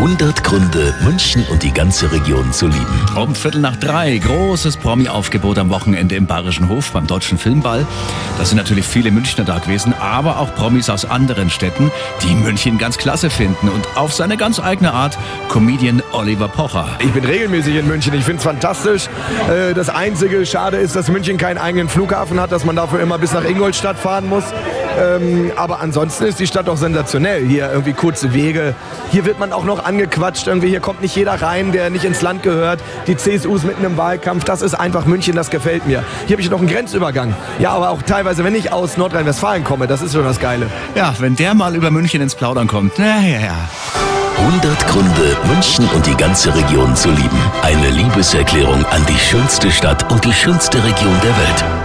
100 Gründe, München und die ganze Region zu lieben. Um Viertel nach drei, großes Promi-Aufgebot am Wochenende im Bayerischen Hof beim Deutschen Filmball. Da sind natürlich viele Münchner da gewesen, aber auch Promis aus anderen Städten, die München ganz klasse finden. Und auf seine ganz eigene Art Comedian Oliver Pocher. Ich bin regelmäßig in München, ich finde es fantastisch. Äh, Das einzige Schade ist, dass München keinen eigenen Flughafen hat, dass man dafür immer bis nach Ingolstadt fahren muss. Ähm, Aber ansonsten ist die Stadt auch sensationell. Hier irgendwie kurze Wege. Hier wird man auch noch angequatscht. Irgendwie hier kommt nicht jeder rein, der nicht ins Land gehört. Die CSU ist mitten im Wahlkampf. Das ist einfach München, das gefällt mir. Hier habe ich noch einen Grenzübergang. Ja, aber auch teilweise, wenn ich aus Nordrhein-Westfalen komme, das ist schon das Geile. Ja, wenn der mal über München ins Plaudern kommt, na ja, ja. 100 Gründe, München und die ganze Region zu lieben. Eine Liebeserklärung an die schönste Stadt und die schönste Region der Welt.